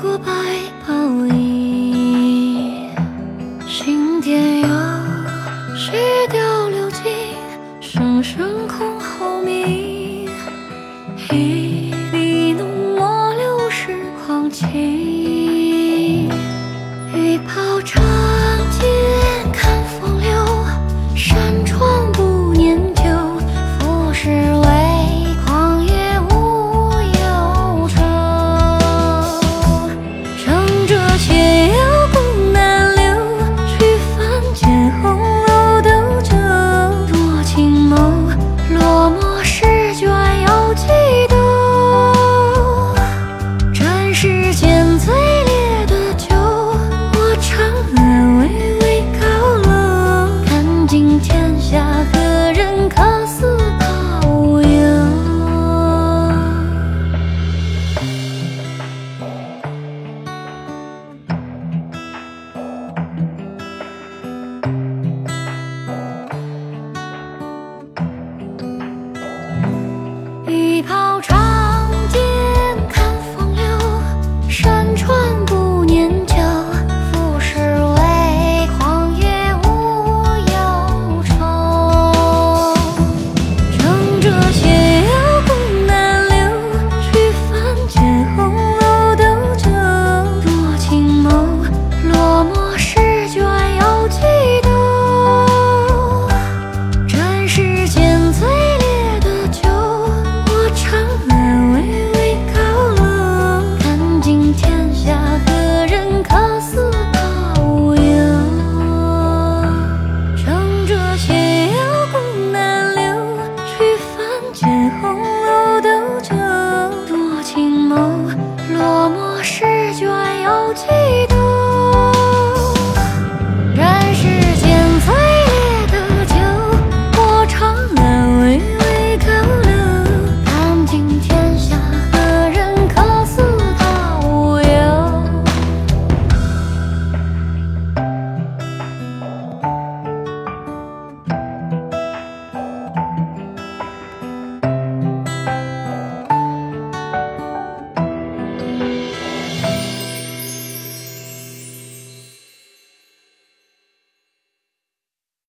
过白袍影。青天有细雕流金声声箜篌鸣天下